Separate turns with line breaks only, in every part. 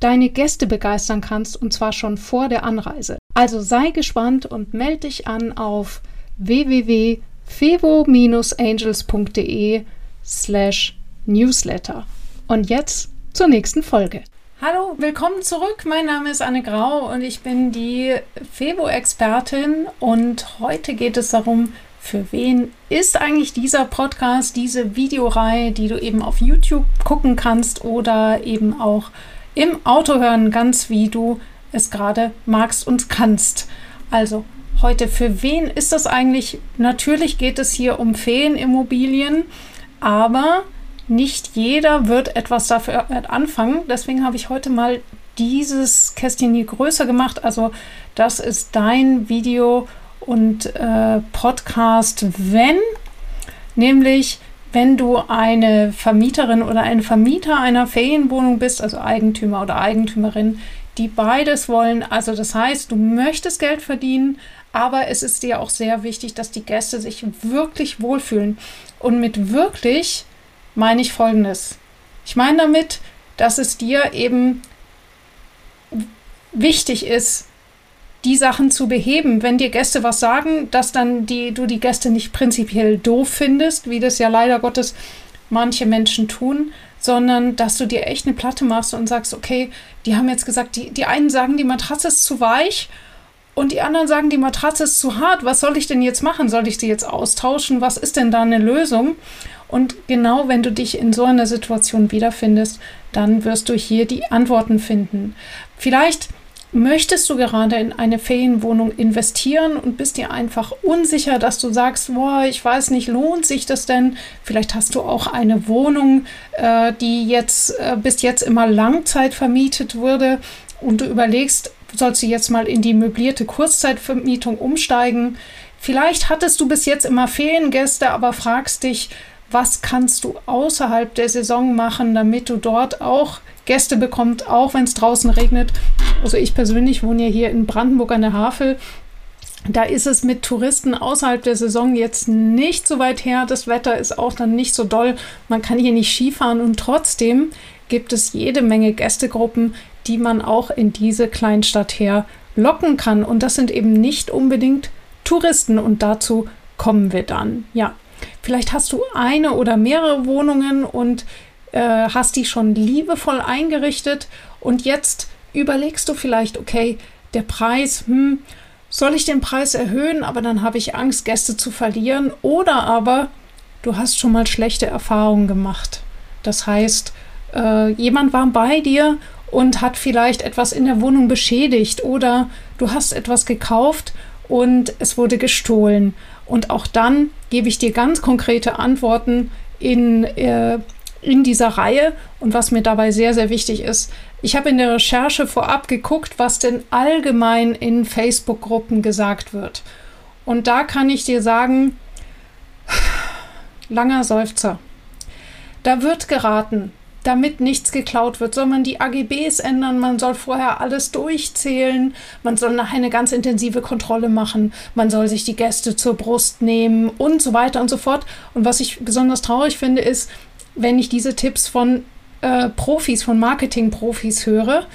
deine Gäste begeistern kannst, und zwar schon vor der Anreise. Also sei gespannt und melde dich an auf www.fevo-angels.de slash newsletter. Und jetzt zur nächsten Folge. Hallo, willkommen zurück. Mein Name ist Anne Grau und ich bin die Febo-Expertin. Und heute geht es darum, für wen ist eigentlich dieser Podcast, diese Videoreihe, die du eben auf YouTube gucken kannst oder eben auch im Auto hören, ganz wie du es gerade magst und kannst. Also heute, für wen ist das eigentlich? Natürlich geht es hier um Feenimmobilien, aber nicht jeder wird etwas dafür anfangen. Deswegen habe ich heute mal dieses Kästchen hier größer gemacht. Also das ist dein Video und äh, Podcast, wenn, nämlich wenn du eine Vermieterin oder ein Vermieter einer Ferienwohnung bist, also Eigentümer oder Eigentümerin, die beides wollen. Also das heißt, du möchtest Geld verdienen, aber es ist dir auch sehr wichtig, dass die Gäste sich wirklich wohlfühlen. Und mit wirklich meine ich Folgendes. Ich meine damit, dass es dir eben wichtig ist, die Sachen zu beheben. Wenn dir Gäste was sagen, dass dann die, du die Gäste nicht prinzipiell doof findest, wie das ja leider Gottes manche Menschen tun, sondern dass du dir echt eine Platte machst und sagst, okay, die haben jetzt gesagt, die, die einen sagen, die Matratze ist zu weich und die anderen sagen, die Matratze ist zu hart. Was soll ich denn jetzt machen? Soll ich sie jetzt austauschen? Was ist denn da eine Lösung? Und genau wenn du dich in so einer Situation wiederfindest, dann wirst du hier die Antworten finden. Vielleicht möchtest du gerade in eine Ferienwohnung investieren und bist dir einfach unsicher, dass du sagst, boah, ich weiß nicht, lohnt sich das denn? Vielleicht hast du auch eine Wohnung, äh, die jetzt äh, bis jetzt immer Langzeit vermietet wurde und du überlegst, sollst du jetzt mal in die möblierte Kurzzeitvermietung umsteigen? Vielleicht hattest du bis jetzt immer Feriengäste, aber fragst dich, was kannst du außerhalb der Saison machen, damit du dort auch Gäste bekommst, auch wenn es draußen regnet. Also ich persönlich wohne ja hier in Brandenburg an der Havel. Da ist es mit Touristen außerhalb der Saison jetzt nicht so weit her. Das Wetter ist auch dann nicht so doll. Man kann hier nicht Skifahren und trotzdem gibt es jede Menge Gästegruppen, die man auch in diese Kleinstadt her locken kann. Und das sind eben nicht unbedingt Touristen und dazu kommen wir dann. Ja, Vielleicht hast du eine oder mehrere Wohnungen und äh, hast die schon liebevoll eingerichtet und jetzt überlegst du vielleicht, okay, der Preis, hm, soll ich den Preis erhöhen, aber dann habe ich Angst, Gäste zu verlieren oder aber du hast schon mal schlechte Erfahrungen gemacht. Das heißt, äh, jemand war bei dir und hat vielleicht etwas in der Wohnung beschädigt oder du hast etwas gekauft und es wurde gestohlen und auch dann gebe ich dir ganz konkrete Antworten in, äh, in dieser Reihe. Und was mir dabei sehr, sehr wichtig ist, ich habe in der Recherche vorab geguckt, was denn allgemein in Facebook-Gruppen gesagt wird. Und da kann ich dir sagen, langer Seufzer. Da wird geraten, damit nichts geklaut wird, soll man die AGBs ändern, man soll vorher alles durchzählen, man soll nachher eine ganz intensive Kontrolle machen, man soll sich die Gäste zur Brust nehmen und so weiter und so fort. Und was ich besonders traurig finde, ist, wenn ich diese Tipps von äh, Profis, von Marketing-Profis höre,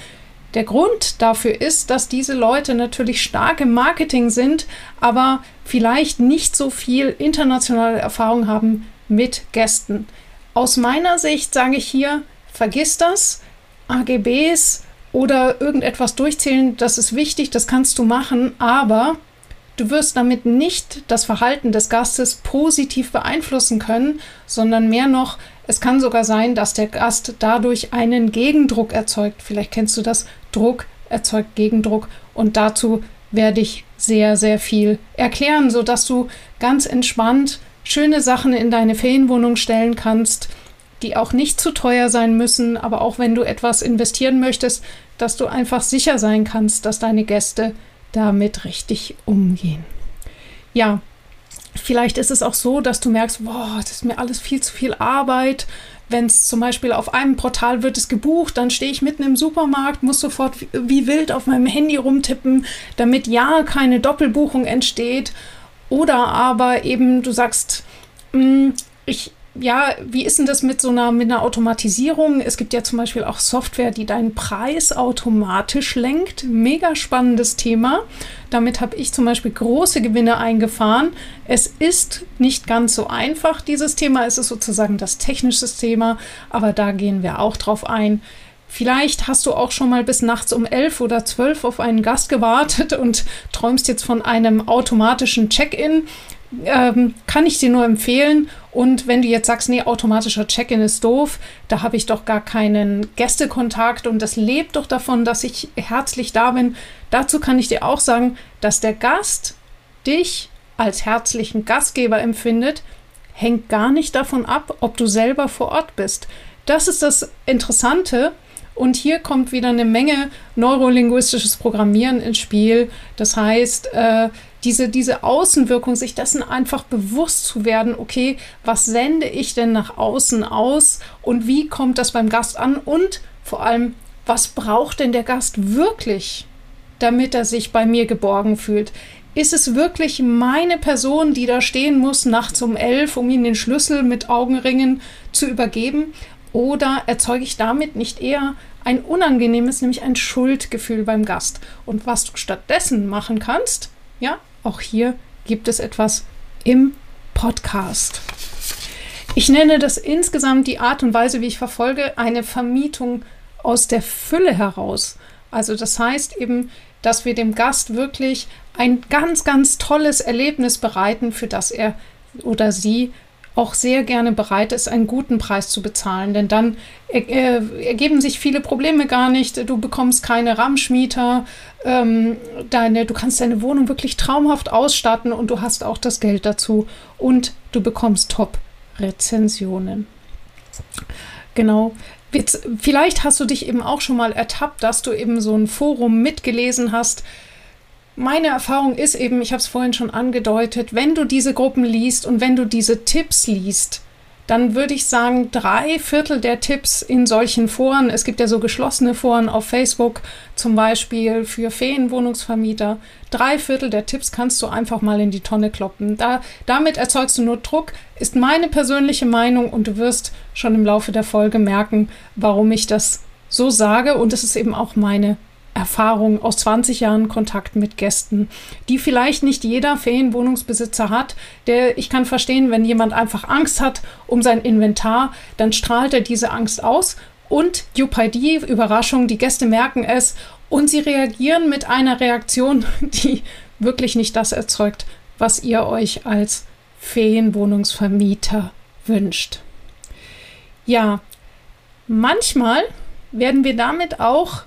der Grund dafür ist, dass diese Leute natürlich stark im Marketing sind, aber vielleicht nicht so viel internationale Erfahrung haben mit Gästen. Aus meiner Sicht sage ich hier, vergiss das. AGBs oder irgendetwas durchzählen, das ist wichtig, das kannst du machen, aber du wirst damit nicht das Verhalten des Gastes positiv beeinflussen können, sondern mehr noch, es kann sogar sein, dass der Gast dadurch einen Gegendruck erzeugt. Vielleicht kennst du das. Druck erzeugt Gegendruck und dazu werde ich sehr, sehr viel erklären, sodass du ganz entspannt schöne Sachen in deine Ferienwohnung stellen kannst, die auch nicht zu teuer sein müssen. Aber auch wenn du etwas investieren möchtest, dass du einfach sicher sein kannst, dass deine Gäste damit richtig umgehen. Ja, vielleicht ist es auch so, dass du merkst, boah, das ist mir alles viel zu viel Arbeit. Wenn es zum Beispiel auf einem Portal wird es gebucht, dann stehe ich mitten im Supermarkt, muss sofort wie, wild auf meinem Handy rumtippen, damit ja keine Doppelbuchung entsteht. Oder aber eben du sagst, mh, hm, ich ja, wie ist denn das mit so einer, mit einer Automatisierung? Es gibt ja zum Beispiel auch Software, die deinen Preis automatisch lenkt. Mega spannendes Thema. Damit habe ich zum Beispiel große Gewinne eingefahren. Es ist nicht ganz so einfach, dieses Thema. Es ist sozusagen das technische Thema, aber da gehen wir auch drauf ein. Vielleicht hast du auch schon mal bis nachts um elf oder zwölf auf einen Gast gewartet und träumst jetzt von einem automatischen Check-in ähm, kann ich dir nur empfehlen. Und wenn du jetzt sagst, nee, automatischer Check-in ist doof, da habe ich doch gar keinen Gästekontakt und das lebt doch davon, dass ich herzlich da bin. Dazu kann ich dir auch sagen, dass der Gast dich als herzlichen Gastgeber empfindet, hängt gar nicht davon ab, ob du selber vor Ort bist. Das ist das Interessante. Und hier kommt wieder eine Menge neurolinguistisches Programmieren ins Spiel. Das heißt, äh, diese, diese Außenwirkung, sich dessen einfach bewusst zu werden, okay, was sende ich denn nach außen aus und wie kommt das beim Gast an und vor allem, was braucht denn der Gast wirklich, damit er sich bei mir geborgen fühlt? Ist es wirklich meine Person, die da stehen muss nachts um elf, um ihm den Schlüssel mit Augenringen zu übergeben? Oder erzeuge ich damit nicht eher ein unangenehmes, nämlich ein Schuldgefühl beim Gast? Und was du stattdessen machen kannst, ja, auch hier gibt es etwas im Podcast. Ich nenne das insgesamt die Art und Weise, wie ich verfolge, eine Vermietung aus der Fülle heraus. Also das heißt eben, dass wir dem Gast wirklich ein ganz, ganz tolles Erlebnis bereiten, für das er oder sie auch sehr gerne bereit ist, einen guten Preis zu bezahlen. Denn dann er, ergeben sich viele Probleme gar nicht. Du bekommst keine Ramschmieter. Ähm, deine, du kannst deine Wohnung wirklich traumhaft ausstatten und du hast auch das Geld dazu. Und du bekommst Top-Rezensionen. Genau. Jetzt, vielleicht hast du dich eben auch schon mal ertappt, dass du eben so ein Forum mitgelesen hast, meine Erfahrung ist eben, ich habe es vorhin schon angedeutet, wenn du diese Gruppen liest und wenn du diese Tipps liest, dann würde ich sagen, drei Viertel der Tipps in solchen Foren, es gibt ja so geschlossene Foren auf Facebook, zum Beispiel für Ferienwohnungsvermieter, drei Viertel der Tipps kannst du einfach mal in die Tonne kloppen. Da, damit erzeugst du nur Druck, ist meine persönliche Meinung und du wirst schon im Laufe der Folge merken, warum ich das so sage und es ist eben auch meine Erfahrung aus 20 Jahren Kontakt mit Gästen, die vielleicht nicht jeder Ferienwohnungsbesitzer hat. Der, ich kann verstehen, wenn jemand einfach Angst hat um sein Inventar, dann strahlt er diese Angst aus. Und UPID, Überraschung, die Gäste merken es und sie reagieren mit einer Reaktion, die wirklich nicht das erzeugt, was ihr euch als Ferienwohnungsvermieter wünscht. Ja, manchmal werden wir damit auch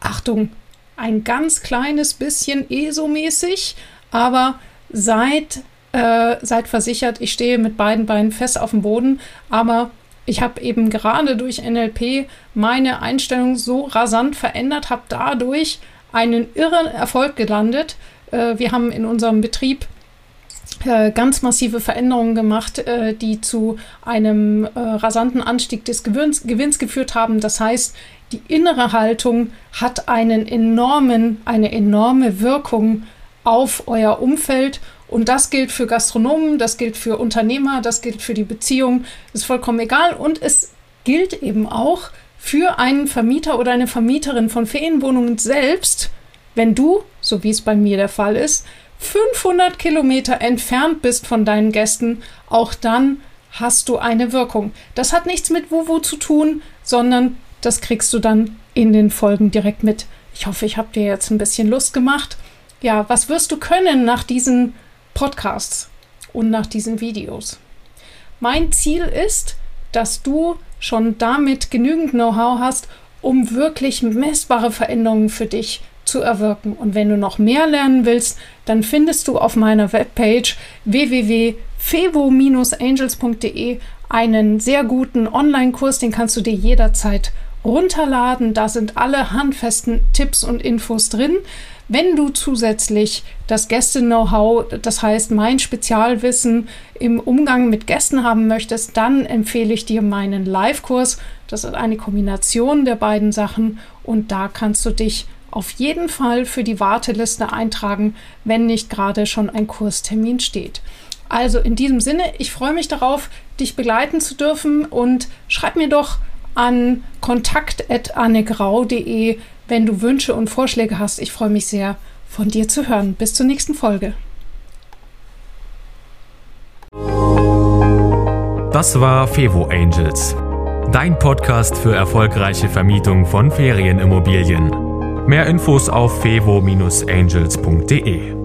Achtung, ein ganz kleines bisschen ESO-mäßig, aber seid, äh, seid versichert, ich stehe mit beiden Beinen fest auf dem Boden, aber ich habe eben gerade durch NLP meine Einstellung so rasant verändert, habe dadurch einen irren Erfolg gelandet. Äh, wir haben in unserem Betrieb äh, ganz massive Veränderungen gemacht, äh, die zu einem äh, rasanten Anstieg des Gewinns, Gewinns geführt haben. Das heißt, die innere Haltung hat einen enormen, eine enorme Wirkung auf euer Umfeld. Und das gilt für Gastronomen, das gilt für Unternehmer, das gilt für die Beziehung, ist vollkommen egal. Und es gilt eben auch für einen Vermieter oder eine Vermieterin von Ferienwohnungen selbst, wenn du, so wie es bei mir der Fall ist, 500 Kilometer entfernt bist von deinen Gästen, auch dann hast du eine Wirkung. Das hat nichts mit Wuwu zu tun, sondern das kriegst du dann in den Folgen direkt mit. Ich hoffe, ich habe dir jetzt ein bisschen Lust gemacht. Ja, was wirst du können nach diesen Podcasts und nach diesen Videos? Mein Ziel ist, dass du schon damit genügend Know-how hast, um wirklich messbare Veränderungen für dich zu erwirken. Und wenn du noch mehr lernen willst, dann findest du auf meiner Webpage www.fevo-angels.de einen sehr guten Online-Kurs, den kannst du dir jederzeit runterladen. Da sind alle handfesten Tipps und Infos drin. Wenn du zusätzlich das Gäste-Know-how, das heißt mein Spezialwissen im Umgang mit Gästen haben möchtest, dann empfehle ich dir meinen Live-Kurs. Das ist eine Kombination der beiden Sachen und da kannst du dich auf jeden Fall für die Warteliste eintragen, wenn nicht gerade schon ein Kurstermin steht. Also in diesem Sinne, ich freue mich darauf, dich begleiten zu dürfen und schreib mir doch an kontakt.annegrau.de, wenn du Wünsche und Vorschläge hast. Ich freue mich sehr, von dir zu hören. Bis zur nächsten Folge.
Das war Fevo Angels, dein Podcast für erfolgreiche Vermietung von Ferienimmobilien. Mehr Infos auf fevo-angels.de.